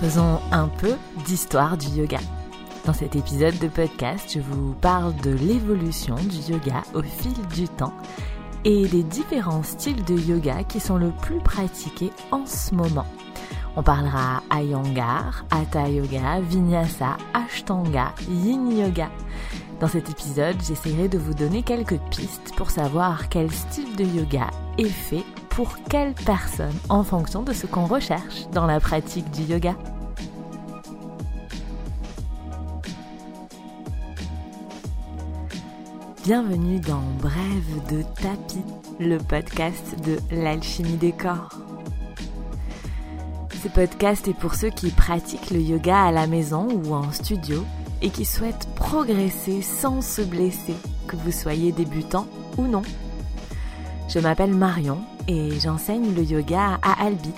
faisons un peu d'histoire du yoga. Dans cet épisode de podcast, je vous parle de l'évolution du yoga au fil du temps et des différents styles de yoga qui sont le plus pratiqués en ce moment. On parlera Iyengar, Hatha Yoga, Vinyasa, Ashtanga, Yin Yoga. Dans cet épisode, j'essaierai de vous donner quelques pistes pour savoir quel style de yoga est fait pour quelle personne en fonction de ce qu'on recherche dans la pratique du yoga. Bienvenue dans Brève de tapis, le podcast de l'alchimie des corps. Ce podcast est pour ceux qui pratiquent le yoga à la maison ou en studio et qui souhaitent progresser sans se blesser, que vous soyez débutant ou non. Je m'appelle Marion et j'enseigne le yoga à Albi,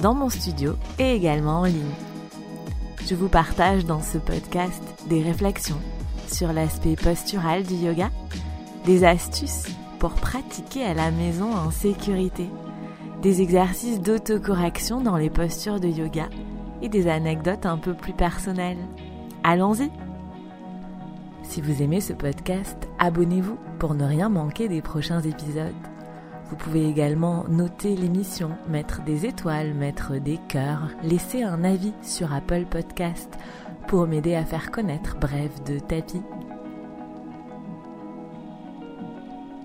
dans mon studio et également en ligne. Je vous partage dans ce podcast des réflexions sur l'aspect postural du yoga, des astuces pour pratiquer à la maison en sécurité, des exercices d'autocorrection dans les postures de yoga et des anecdotes un peu plus personnelles. Allons-y Si vous aimez ce podcast, abonnez-vous pour ne rien manquer des prochains épisodes. Vous pouvez également noter l'émission, mettre des étoiles, mettre des cœurs, laisser un avis sur Apple Podcast pour m'aider à faire connaître Bref de Tapis.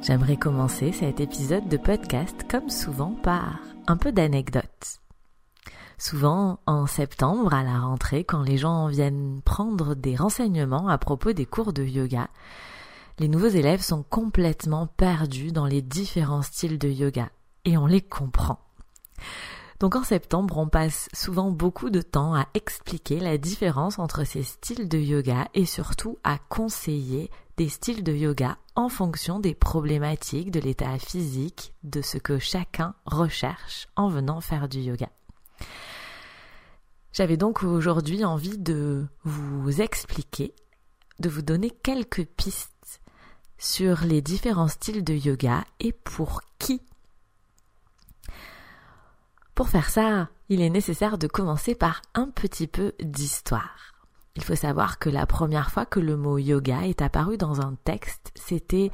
J'aimerais commencer cet épisode de podcast comme souvent par un peu d'anecdotes. Souvent en septembre à la rentrée quand les gens viennent prendre des renseignements à propos des cours de yoga, les nouveaux élèves sont complètement perdus dans les différents styles de yoga et on les comprend. Donc en septembre, on passe souvent beaucoup de temps à expliquer la différence entre ces styles de yoga et surtout à conseiller des styles de yoga en fonction des problématiques, de l'état physique, de ce que chacun recherche en venant faire du yoga. J'avais donc aujourd'hui envie de vous expliquer, de vous donner quelques pistes sur les différents styles de yoga et pour qui? Pour faire ça, il est nécessaire de commencer par un petit peu d'histoire. Il faut savoir que la première fois que le mot yoga est apparu dans un texte, c'était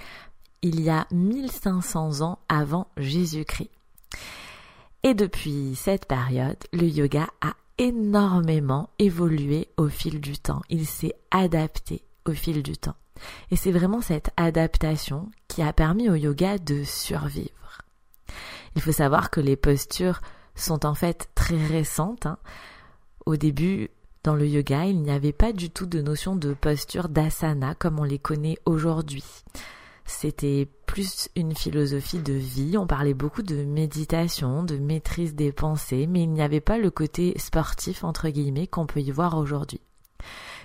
il y a 1500 ans avant Jésus-Christ. Et depuis cette période, le yoga a énormément évolué au fil du temps. Il s'est adapté au fil du temps. Et c'est vraiment cette adaptation qui a permis au yoga de survivre. Il faut savoir que les postures sont en fait très récentes. Hein. Au début, dans le yoga, il n'y avait pas du tout de notion de posture d'asana comme on les connaît aujourd'hui. C'était plus une philosophie de vie, on parlait beaucoup de méditation, de maîtrise des pensées, mais il n'y avait pas le côté sportif entre guillemets qu'on peut y voir aujourd'hui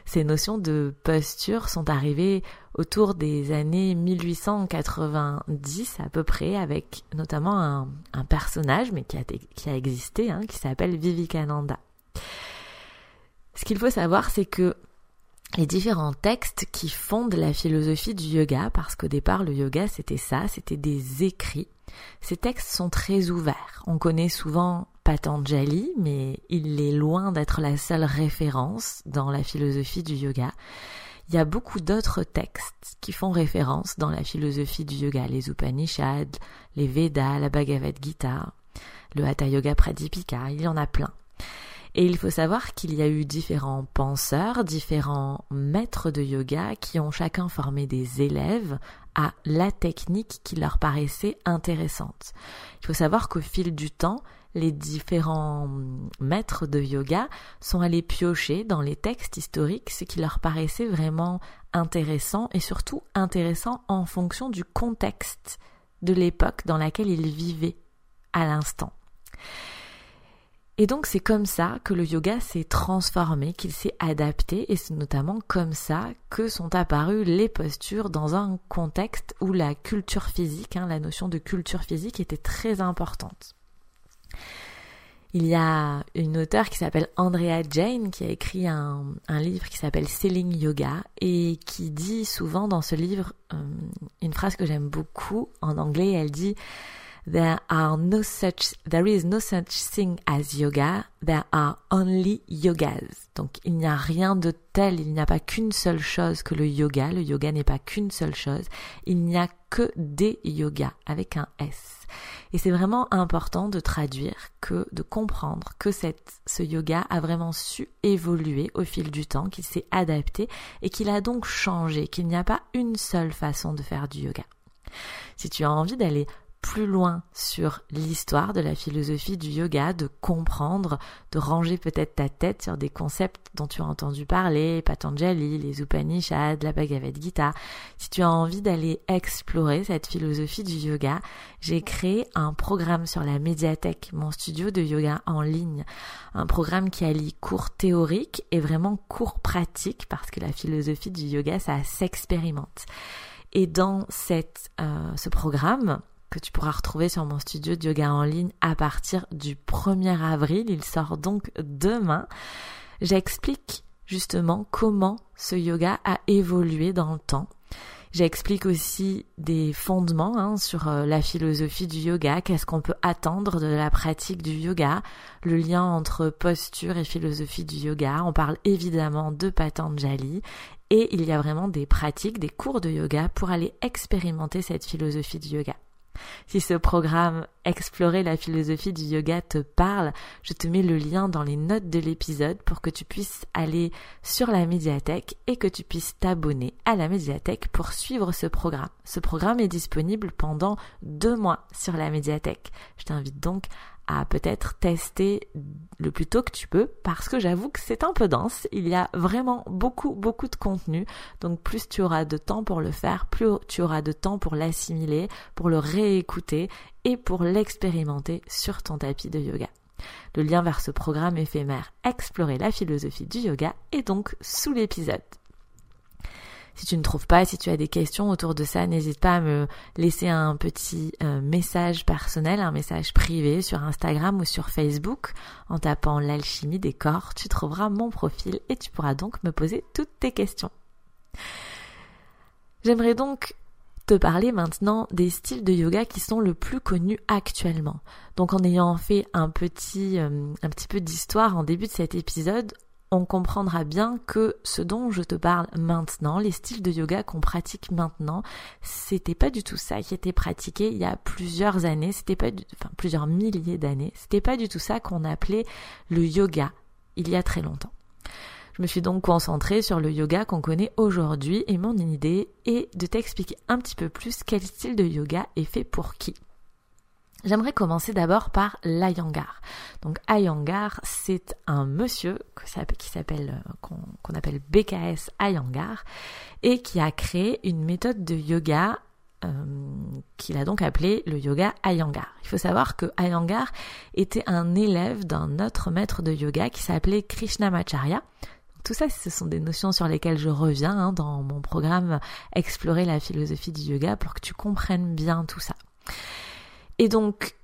ces notions de posture sont arrivées autour des années 1890 à peu près, avec notamment un, personnage, mais qui a, qui a existé, hein, qui s'appelle Vivekananda. Ce qu'il faut savoir, c'est que les différents textes qui fondent la philosophie du yoga, parce qu'au départ le yoga c'était ça, c'était des écrits. Ces textes sont très ouverts. On connaît souvent Patanjali, mais il est loin d'être la seule référence dans la philosophie du yoga. Il y a beaucoup d'autres textes qui font référence dans la philosophie du yoga, les Upanishads, les Vedas, la Bhagavad Gita, le Hatha Yoga Pradipika, il y en a plein. Et il faut savoir qu'il y a eu différents penseurs, différents maîtres de yoga qui ont chacun formé des élèves à la technique qui leur paraissait intéressante. Il faut savoir qu'au fil du temps, les différents maîtres de yoga sont allés piocher dans les textes historiques ce qui leur paraissait vraiment intéressant et surtout intéressant en fonction du contexte de l'époque dans laquelle ils vivaient à l'instant. Et donc c'est comme ça que le yoga s'est transformé, qu'il s'est adapté, et c'est notamment comme ça que sont apparues les postures dans un contexte où la culture physique, hein, la notion de culture physique était très importante. Il y a une auteure qui s'appelle Andrea Jane qui a écrit un, livre qui s'appelle Selling Yoga et qui dit souvent dans ce livre euh, une phrase que j'aime beaucoup en anglais. Elle dit There are no such, there is no such thing as yoga. There are only yogas. Donc, il n'y a rien de tel, il n'y a pas qu'une seule chose que le yoga. Le yoga n'est pas qu'une seule chose. Il n'y a que des yogas avec un S. Et c'est vraiment important de traduire que, de comprendre que cette, ce yoga a vraiment su évoluer au fil du temps, qu'il s'est adapté et qu'il a donc changé, qu'il n'y a pas une seule façon de faire du yoga. Si tu as envie d'aller plus loin sur l'histoire de la philosophie du yoga, de comprendre, de ranger peut-être ta tête sur des concepts dont tu as entendu parler, Patanjali, les Upanishads, la Bhagavad Gita. Si tu as envie d'aller explorer cette philosophie du yoga, j'ai créé un programme sur la médiathèque, mon studio de yoga en ligne. Un programme qui allie cours théoriques et vraiment cours pratiques parce que la philosophie du yoga, ça s'expérimente. Et dans cette, euh, ce programme, que tu pourras retrouver sur mon studio de yoga en ligne à partir du 1er avril. Il sort donc demain. J'explique justement comment ce yoga a évolué dans le temps. J'explique aussi des fondements hein, sur euh, la philosophie du yoga, qu'est-ce qu'on peut attendre de la pratique du yoga, le lien entre posture et philosophie du yoga. On parle évidemment de Patanjali et il y a vraiment des pratiques, des cours de yoga pour aller expérimenter cette philosophie du yoga. Si ce programme Explorer la philosophie du yoga te parle, je te mets le lien dans les notes de l'épisode pour que tu puisses aller sur la médiathèque et que tu puisses t'abonner à la médiathèque pour suivre ce programme. Ce programme est disponible pendant deux mois sur la médiathèque. Je t'invite donc peut-être tester le plus tôt que tu peux parce que j'avoue que c'est un peu dense. Il y a vraiment beaucoup, beaucoup de contenu. Donc plus tu auras de temps pour le faire, plus tu auras de temps pour l'assimiler, pour le réécouter et pour l'expérimenter sur ton tapis de yoga. Le lien vers ce programme éphémère Explorer la philosophie du yoga est donc sous l'épisode. Si tu ne trouves pas, si tu as des questions autour de ça, n'hésite pas à me laisser un petit euh, message personnel, un message privé sur Instagram ou sur Facebook. En tapant l'alchimie des corps, tu trouveras mon profil et tu pourras donc me poser toutes tes questions. J'aimerais donc te parler maintenant des styles de yoga qui sont le plus connus actuellement. Donc en ayant fait un petit, euh, un petit peu d'histoire en début de cet épisode, on comprendra bien que ce dont je te parle maintenant, les styles de yoga qu'on pratique maintenant, c'était pas du tout ça qui était pratiqué il y a plusieurs années, c'était pas du, enfin plusieurs milliers d'années, c'était pas du tout ça qu'on appelait le yoga il y a très longtemps. Je me suis donc concentrée sur le yoga qu'on connaît aujourd'hui et mon idée est de t'expliquer un petit peu plus quel style de yoga est fait pour qui. J'aimerais commencer d'abord par l'Ayangar. Donc Ayangar, c'est un monsieur qui s'appelle euh, qu'on appelle BKS Ayangar et qui a créé une méthode de yoga euh, qu'il a donc appelé le yoga Ayangar. Il faut savoir que Ayangar était un élève d'un autre maître de yoga qui s'appelait Krishnamacharya. Tout ça, ce sont des notions sur lesquelles je reviens hein, dans mon programme Explorer la philosophie du yoga pour que tu comprennes bien tout ça. Et donc,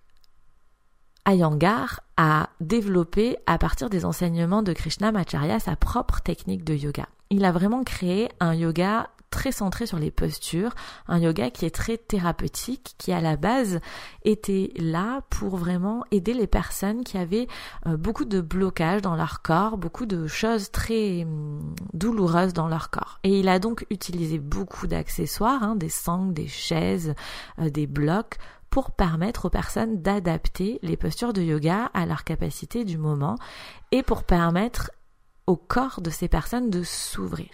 Ayangar a développé à partir des enseignements de Krishna Macharya sa propre technique de yoga. Il a vraiment créé un yoga très centré sur les postures, un yoga qui est très thérapeutique, qui à la base était là pour vraiment aider les personnes qui avaient euh, beaucoup de blocages dans leur corps, beaucoup de choses très hum, douloureuses dans leur corps. Et il a donc utilisé beaucoup d'accessoires, hein, des sangles, des chaises, euh, des blocs pour permettre aux personnes d'adapter les postures de yoga à leur capacité du moment et pour permettre au corps de ces personnes de s'ouvrir.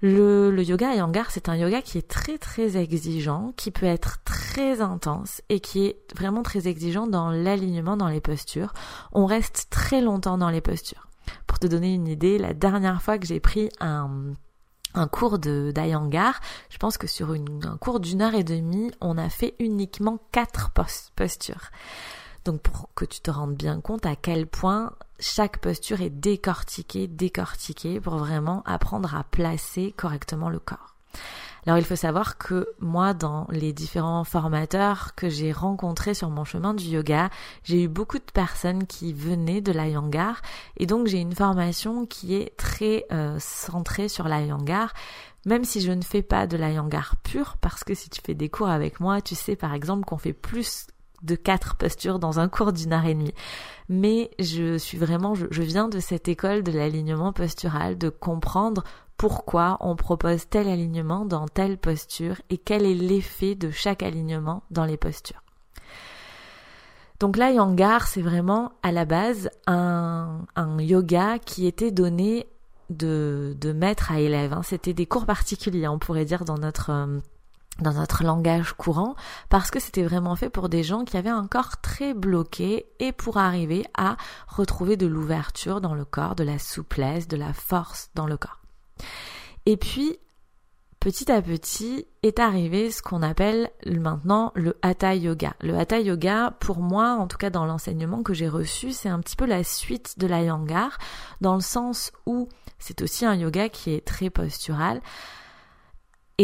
Le, le, yoga Iyengar, c'est un yoga qui est très très exigeant, qui peut être très intense et qui est vraiment très exigeant dans l'alignement dans les postures. On reste très longtemps dans les postures. Pour te donner une idée, la dernière fois que j'ai pris un un cours de d'Ayangar, je pense que sur un cours d'une heure et demie, on a fait uniquement quatre postures. Donc pour que tu te rendes bien compte à quel point chaque posture est décortiquée, décortiquée pour vraiment apprendre à placer correctement le corps. Alors il faut savoir que moi, dans les différents formateurs que j'ai rencontrés sur mon chemin du yoga, j'ai eu beaucoup de personnes qui venaient de la Yangar et donc j'ai une formation qui est très euh, centrée sur la Yangar. Même si je ne fais pas de la Yangar pure, parce que si tu fais des cours avec moi, tu sais par exemple qu'on fait plus de quatre postures dans un cours d'une heure et demie. Mais je suis vraiment, je viens de cette école de l'alignement postural, de comprendre pourquoi on propose tel alignement dans telle posture et quel est l'effet de chaque alignement dans les postures. Donc là, Yangar, c'est vraiment à la base un, yoga qui était donné de, de maître à élève. Hein. C'était des cours particuliers, on pourrait dire, dans notre, euh, dans notre langage courant, parce que c'était vraiment fait pour des gens qui avaient un corps très bloqué et pour arriver à retrouver de l'ouverture dans le corps, de la souplesse, de la force dans le corps. Et puis, petit à petit, est arrivé ce qu'on appelle maintenant le Hatha Yoga. Le Hatha Yoga, pour moi, en tout cas dans l'enseignement que j'ai reçu, c'est un petit peu la suite de la Yangar, dans le sens où c'est aussi un yoga qui est très postural.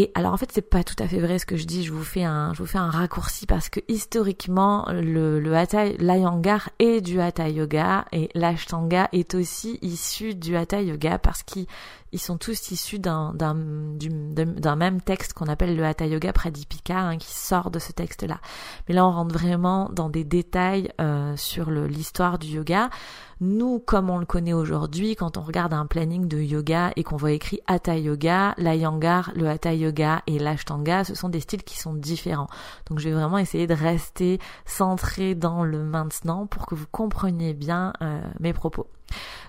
Et alors en fait c'est pas tout à fait vrai ce que je dis, je vous fais un, je vous fais un raccourci parce que historiquement le, le hatha, l'ayangar est du hatha yoga et l'ashtanga est aussi issu du hatha yoga parce qu'ils ils sont tous issus d'un, d'un, d'un même texte qu'on appelle le Hatha Yoga Pradipika, hein, qui sort de ce texte-là. Mais là, on rentre vraiment dans des détails euh, sur l'histoire du yoga. Nous, comme on le connaît aujourd'hui, quand on regarde un planning de yoga et qu'on voit écrit Hatha Yoga, l'Ayangar, le Hatha Yoga et l'Ashtanga, ce sont des styles qui sont différents. Donc je vais vraiment essayer de rester centré dans le maintenant pour que vous compreniez bien euh, mes propos.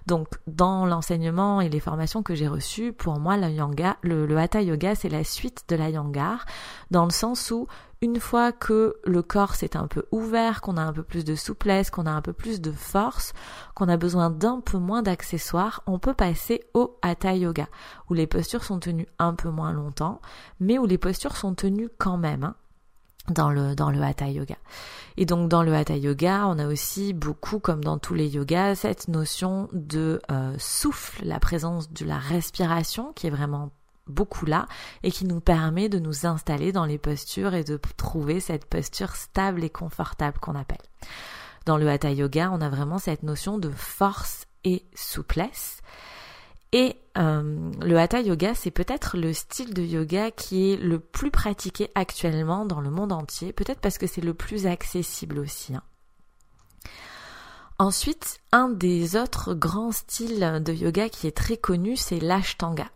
Donc, dans l'enseignement et les formations que j'ai reçues, pour moi, le, le Hatha Yoga, c'est la suite de la Yangar, dans le sens où, une fois que le corps s'est un peu ouvert, qu'on a un peu plus de souplesse, qu'on a un peu plus de force, qu'on a besoin d'un peu moins d'accessoires, on peut passer au Hatha Yoga, où les postures sont tenues un peu moins longtemps, mais où les postures sont tenues quand même. Hein dans le dans le hatha yoga. Et donc dans le hatha yoga, on a aussi beaucoup comme dans tous les yogas cette notion de euh, souffle, la présence de la respiration qui est vraiment beaucoup là et qui nous permet de nous installer dans les postures et de trouver cette posture stable et confortable qu'on appelle. Dans le hatha yoga, on a vraiment cette notion de force et souplesse et euh, le hatha yoga, c'est peut-être le style de yoga qui est le plus pratiqué actuellement dans le monde entier, peut-être parce que c'est le plus accessible aussi. Hein. Ensuite, un des autres grands styles de yoga qui est très connu, c'est l'ashtanga.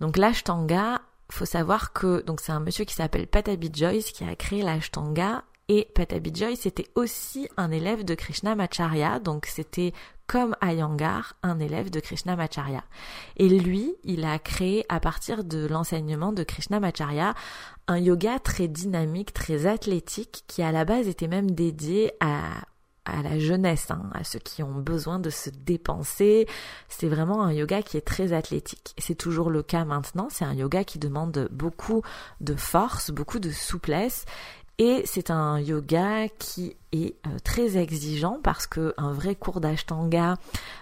Donc l'ashtanga, faut savoir que donc c'est un monsieur qui s'appelle Patabi Joyce qui a créé l'ashtanga et Patabi Joyce était aussi un élève de Krishnamacharya, donc c'était comme Ayangar, un élève de Krishnamacharya. Et lui, il a créé à partir de l'enseignement de Krishnamacharya un yoga très dynamique, très athlétique, qui à la base était même dédié à, à la jeunesse, hein, à ceux qui ont besoin de se dépenser. C'est vraiment un yoga qui est très athlétique. C'est toujours le cas maintenant. C'est un yoga qui demande beaucoup de force, beaucoup de souplesse. Et c'est un yoga qui est euh, très exigeant parce que un vrai cours d'ashtanga,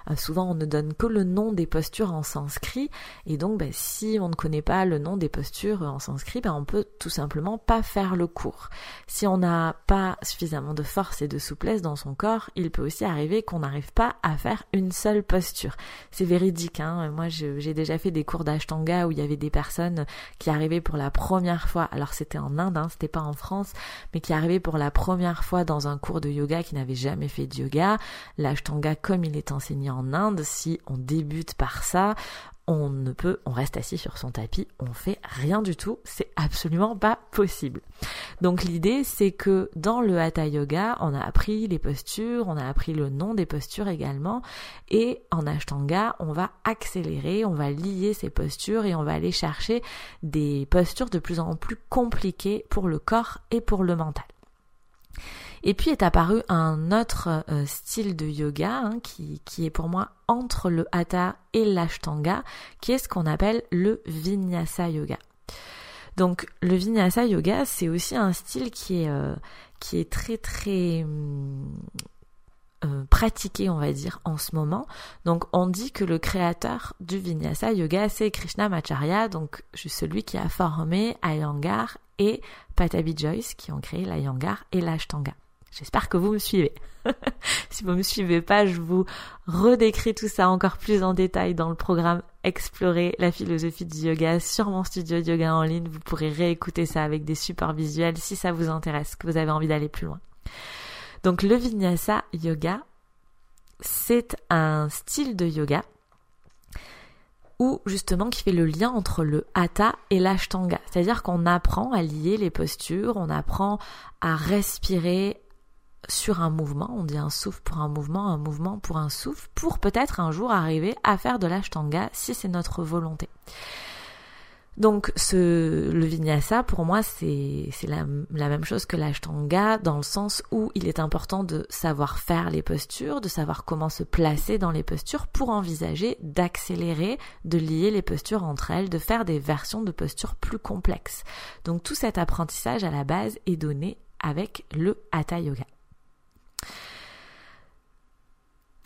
euh, souvent on ne donne que le nom des postures en sanskrit et donc ben, si on ne connaît pas le nom des postures en sanskrit, ben, on peut tout simplement pas faire le cours. Si on n'a pas suffisamment de force et de souplesse dans son corps, il peut aussi arriver qu'on n'arrive pas à faire une seule posture. C'est véridique. Hein Moi, j'ai déjà fait des cours d'ashtanga où il y avait des personnes qui arrivaient pour la première fois. Alors c'était en Inde, hein, c'était pas en France, mais qui arrivaient pour la première fois dans un cours de yoga qui n'avait jamais fait de yoga, l'ashtanga comme il est enseigné en Inde, si on débute par ça, on ne peut, on reste assis sur son tapis, on fait rien du tout, c'est absolument pas possible. Donc l'idée c'est que dans le hatha yoga, on a appris les postures, on a appris le nom des postures également, et en ashtanga, on va accélérer, on va lier ces postures et on va aller chercher des postures de plus en plus compliquées pour le corps et pour le mental. Et puis est apparu un autre euh, style de yoga hein, qui, qui est pour moi entre le hatha et l'ashtanga, qui est ce qu'on appelle le vinyasa yoga. Donc le vinyasa yoga, c'est aussi un style qui est, euh, qui est très très euh, pratiqué, on va dire, en ce moment. Donc on dit que le créateur du vinyasa yoga, c'est Krishna Macharya, donc celui qui a formé Iyengar et Patabi Joyce, qui ont créé l'Iyengar et l'Ashtanga. J'espère que vous me suivez. si vous me suivez pas, je vous redécris tout ça encore plus en détail dans le programme Explorer la philosophie du yoga sur mon studio de yoga en ligne. Vous pourrez réécouter ça avec des supports visuels si ça vous intéresse, que vous avez envie d'aller plus loin. Donc le vinyasa yoga, c'est un style de yoga où justement qui fait le lien entre le hatha et l'ashtanga. C'est-à-dire qu'on apprend à lier les postures, on apprend à respirer sur un mouvement, on dit un souffle pour un mouvement, un mouvement pour un souffle, pour peut-être un jour arriver à faire de l'ashtanga si c'est notre volonté. Donc ce, le vinyasa, pour moi, c'est la, la, même chose que l'ashtanga, dans le sens où il est important de savoir faire les postures, de savoir comment se placer dans les postures pour envisager d'accélérer, de lier les postures entre elles, de faire des versions de postures plus complexes. Donc tout cet apprentissage à la base est donné avec le Hatha Yoga.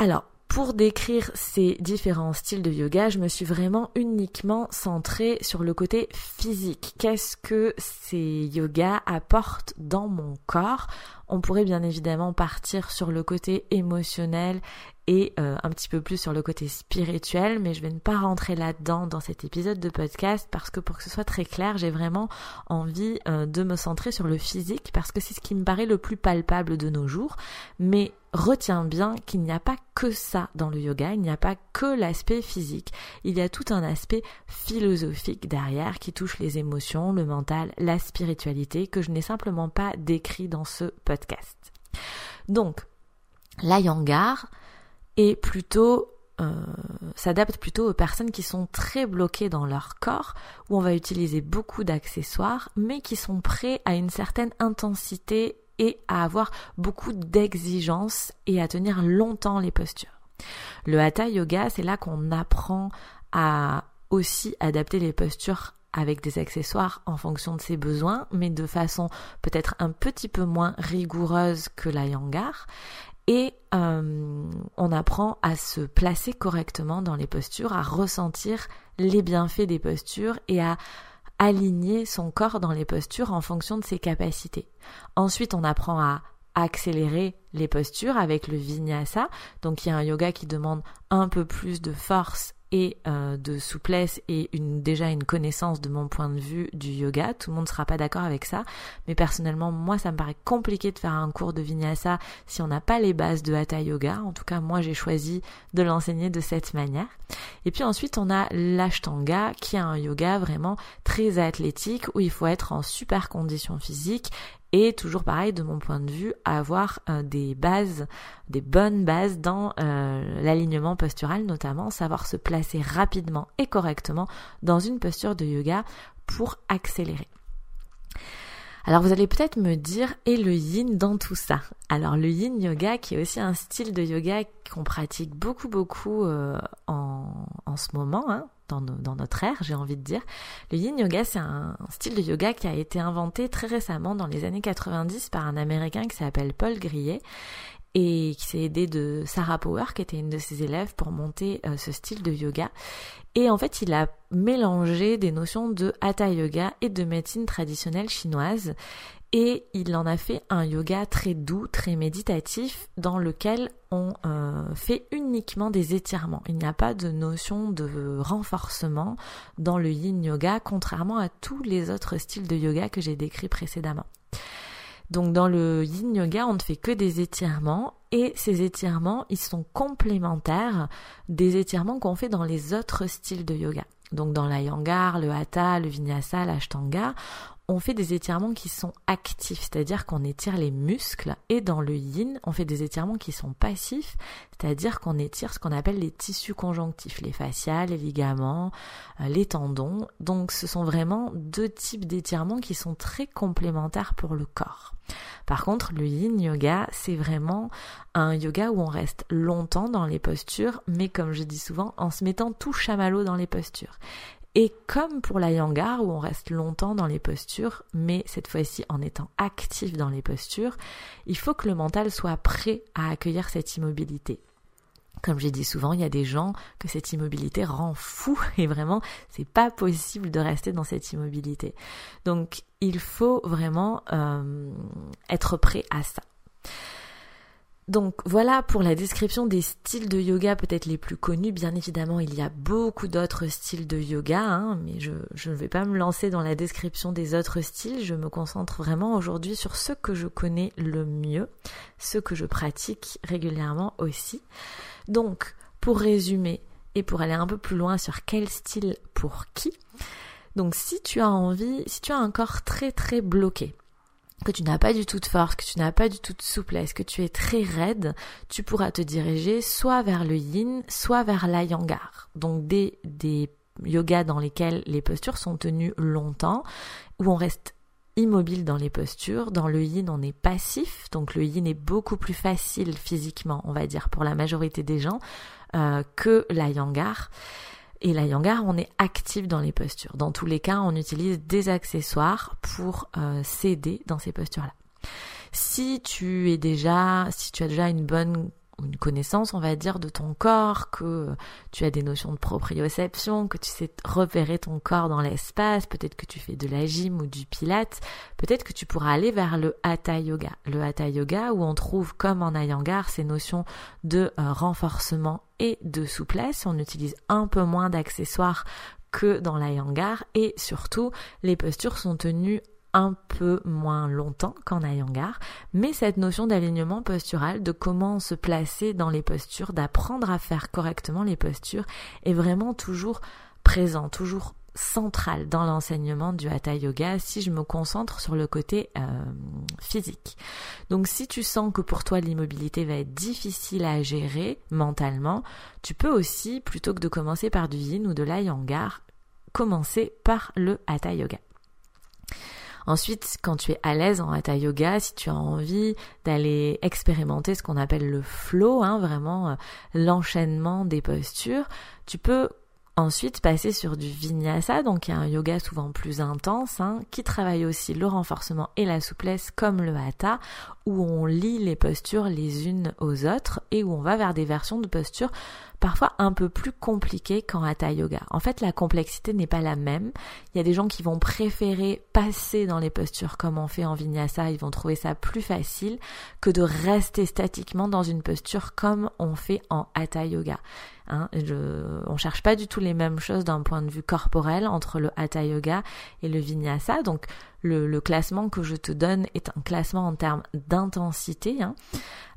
Alors, pour décrire ces différents styles de yoga, je me suis vraiment uniquement centrée sur le côté physique. Qu'est-ce que ces yogas apportent dans mon corps? On pourrait bien évidemment partir sur le côté émotionnel et euh, un petit peu plus sur le côté spirituel, mais je vais ne pas rentrer là-dedans dans cet épisode de podcast parce que pour que ce soit très clair, j'ai vraiment envie euh, de me centrer sur le physique parce que c'est ce qui me paraît le plus palpable de nos jours. Mais retiens bien qu'il n'y a pas que ça dans le yoga, il n'y a pas que l'aspect physique, il y a tout un aspect philosophique derrière qui touche les émotions, le mental, la spiritualité que je n'ai simplement pas décrit dans ce podcast. Donc, la yangar est plutôt euh, s'adapte plutôt aux personnes qui sont très bloquées dans leur corps, où on va utiliser beaucoup d'accessoires, mais qui sont prêts à une certaine intensité et à avoir beaucoup d'exigences et à tenir longtemps les postures. Le hatha yoga, c'est là qu'on apprend à aussi adapter les postures avec des accessoires en fonction de ses besoins, mais de façon peut-être un petit peu moins rigoureuse que la yangar. Et euh, on apprend à se placer correctement dans les postures, à ressentir les bienfaits des postures et à aligner son corps dans les postures en fonction de ses capacités. Ensuite, on apprend à accélérer les postures avec le vinyasa. Donc il y a un yoga qui demande un peu plus de force et euh, de souplesse et une, déjà une connaissance de mon point de vue du yoga. Tout le monde ne sera pas d'accord avec ça, mais personnellement, moi, ça me paraît compliqué de faire un cours de vinyasa si on n'a pas les bases de hatha yoga. En tout cas, moi, j'ai choisi de l'enseigner de cette manière. Et puis ensuite, on a l'ashtanga, qui est un yoga vraiment très athlétique où il faut être en super condition physique et toujours pareil de mon point de vue avoir euh, des bases, des bonnes bases dans euh, l'alignement postural notamment, savoir se placer rapidement et correctement dans une posture de yoga pour accélérer. Alors vous allez peut-être me dire, et le yin dans tout ça? Alors le yin yoga qui est aussi un style de yoga qu'on pratique beaucoup beaucoup euh, en, en, ce moment, hein, dans, notre ère, j'ai envie de dire. Le yin yoga, c'est un, style de yoga qui a été inventé très récemment dans les années 90 par un Américain qui s'appelle Paul Grillet et qui s'est aidé de Sarah Power, qui était une de ses élèves, pour monter euh, ce style de yoga. Et en fait, il a mélangé des notions de hatha yoga et de médecine traditionnelle chinoise et il en a fait un yoga très doux, très méditatif, dans lequel on euh, fait uniquement des étirements. Il n'y a pas de notion de renforcement dans le yin yoga, contrairement à tous les autres styles de yoga que j'ai décrits précédemment. Donc dans le yin yoga, on ne fait que des étirements et ces étirements, ils sont complémentaires des étirements qu'on fait dans les autres styles de yoga. Donc dans la yangar, le hatha, le vinyasa, l'ashtanga, on fait des étirements qui sont actifs, c'est-à-dire qu'on étire les muscles, et dans le yin, on fait des étirements qui sont passifs, c'est-à-dire qu'on étire ce qu'on appelle les tissus conjonctifs, les fasciales, les ligaments, euh, les tendons. Donc ce sont vraiment deux types d'étirements qui sont très complémentaires pour le corps. Par contre, le yin yoga, c'est vraiment un yoga où on reste longtemps dans les postures, mais comme je dis souvent, en se mettant tout chamallow dans les postures. Et comme pour la yangar où on reste longtemps dans les postures, mais cette fois-ci en étant actif dans les postures, il faut que le mental soit prêt à accueillir cette immobilité. Comme j'ai dit souvent, il y a des gens que cette immobilité rend fou et vraiment, c'est pas possible de rester dans cette immobilité. Donc, il faut vraiment euh, être prêt à ça. Donc voilà pour la description des styles de yoga peut-être les plus connus. Bien évidemment, il y a beaucoup d'autres styles de yoga, hein, mais je, ne vais pas me lancer dans la description des autres styles. Je me concentre vraiment aujourd'hui sur ceux que je connais le mieux, ceux que je pratique régulièrement aussi. Donc, pour résumer et pour aller un peu plus loin sur quel style pour qui, donc si tu as envie, si tu as un corps très très bloqué, que tu n'as pas du tout de force, que tu n'as pas du tout de souplesse, que tu es très raide, tu pourras te diriger soit vers le yin, soit vers l'ayangar. Donc des, des yogas dans lesquels les postures sont tenues longtemps, où on reste immobile dans les postures. Dans le yin, on est passif, donc le yin est beaucoup plus facile physiquement, on va dire, pour la majorité des gens, euh, que l'ayangar. Et la yangar, on est actif dans les postures. Dans tous les cas, on utilise des accessoires pour euh, s'aider dans ces postures-là. Si tu es déjà, si tu as déjà une bonne une connaissance, on va dire, de ton corps, que tu as des notions de proprioception, que tu sais repérer ton corps dans l'espace, peut-être que tu fais de la gym ou du pilate, peut-être que tu pourras aller vers le hatha yoga. Le hatha yoga où on trouve, comme en Iyengar, ces notions de euh, renforcement et de souplesse. On utilise un peu moins d'accessoires que dans l'Iyengar et surtout les postures sont tenues un peu moins longtemps qu'en Iyengar, mais cette notion d'alignement postural, de comment se placer dans les postures, d'apprendre à faire correctement les postures, est vraiment toujours présent, toujours central dans l'enseignement du Hatha Yoga si je me concentre sur le côté euh, physique. Donc si tu sens que pour toi l'immobilité va être difficile à gérer mentalement, tu peux aussi, plutôt que de commencer par du yin ou de l'Iyengar, commencer par le Hatha Yoga. Ensuite, quand tu es à l'aise en hatha yoga, si tu as envie d'aller expérimenter ce qu'on appelle le flow, hein, vraiment euh, l'enchaînement des postures, tu peux Ensuite, passer sur du vinyasa, donc un yoga souvent plus intense, hein, qui travaille aussi le renforcement et la souplesse comme le hatha, où on lie les postures les unes aux autres et où on va vers des versions de postures parfois un peu plus compliquées qu'en hatha yoga. En fait, la complexité n'est pas la même. Il y a des gens qui vont préférer passer dans les postures comme on fait en vinyasa, ils vont trouver ça plus facile que de rester statiquement dans une posture comme on fait en hatha yoga. Hein, je, on cherche pas du tout les mêmes choses d'un point de vue corporel entre le hatha yoga et le vinyasa. Donc le, classement que je te donne est un classement en termes d'intensité. Hein.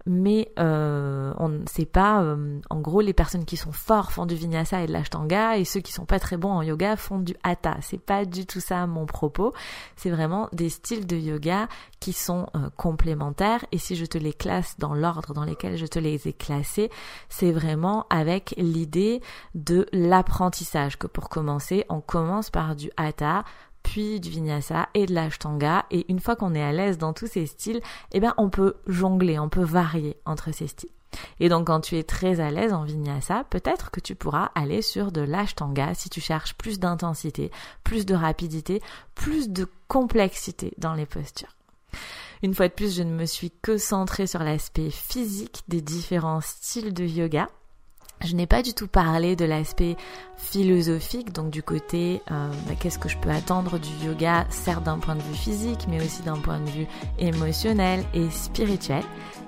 Mais euh, on sait pas euh, en gros les personnes qui sont forts font du vinyasa et de l'ashtanga et ceux qui sont pas très bons en yoga font du hatha. C'est pas du tout ça mon propos. C'est vraiment des styles de yoga qui sont euh, complémentaires. Et si je te les classe dans l'ordre dans lequel je te les ai classés c'est vraiment avec l'idée de l'apprentissage que pour commencer on commence par du hatha puis du vinyasa et de l'ashtanga. Et une fois qu'on est à l'aise dans tous ces styles, eh bien, on peut jongler, on peut varier entre ces styles. Et donc quand tu es très à l'aise en vinyasa, peut-être que tu pourras aller sur de l'ashtanga si tu cherches plus d'intensité, plus de rapidité, plus de complexité dans les postures. Une fois de plus, je ne me suis que centrée sur l'aspect physique des différents styles de yoga. Je n'ai pas du tout parlé de l'aspect philosophique, donc du côté euh, bah, qu'est-ce que je peux attendre du yoga, certes d'un point de vue physique, mais aussi d'un point de vue émotionnel et spirituel.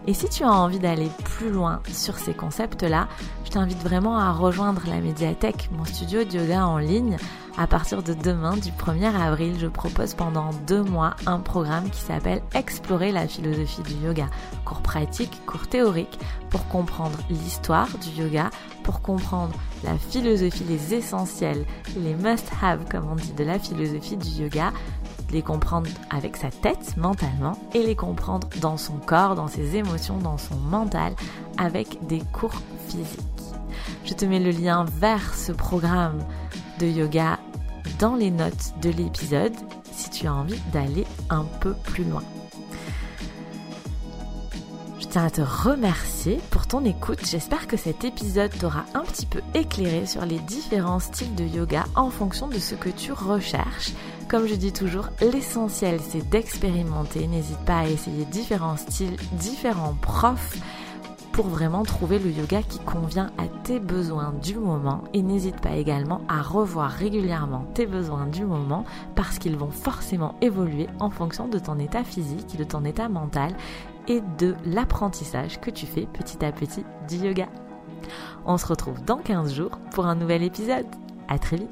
Et si tu as envie d'aller plus loin sur ces concepts-là, je t'invite vraiment à rejoindre la médiathèque, mon studio de yoga en ligne. À partir de demain, du 1er avril, je propose pendant deux mois un programme qui s'appelle Explorer la philosophie du yoga. Cours pratique, cours théorique, pour comprendre l'histoire du yoga, pour comprendre la philosophie, les essentiels, les must-have, comme on dit, de la philosophie du yoga, les comprendre avec sa tête mentalement et les comprendre dans son corps, dans ses émotions, dans son mental, avec des cours physiques. Je te mets le lien vers ce programme de yoga dans les notes de l'épisode si tu as envie d'aller un peu plus loin. Je tiens à te remercier pour ton écoute. J'espère que cet épisode t'aura un petit peu éclairé sur les différents styles de yoga en fonction de ce que tu recherches. Comme je dis toujours, l'essentiel c'est d'expérimenter. N'hésite pas à essayer différents styles, différents profs pour vraiment trouver le yoga qui convient à tes besoins du moment et n'hésite pas également à revoir régulièrement tes besoins du moment parce qu'ils vont forcément évoluer en fonction de ton état physique, de ton état mental et de l'apprentissage que tu fais petit à petit du yoga. On se retrouve dans 15 jours pour un nouvel épisode. À très vite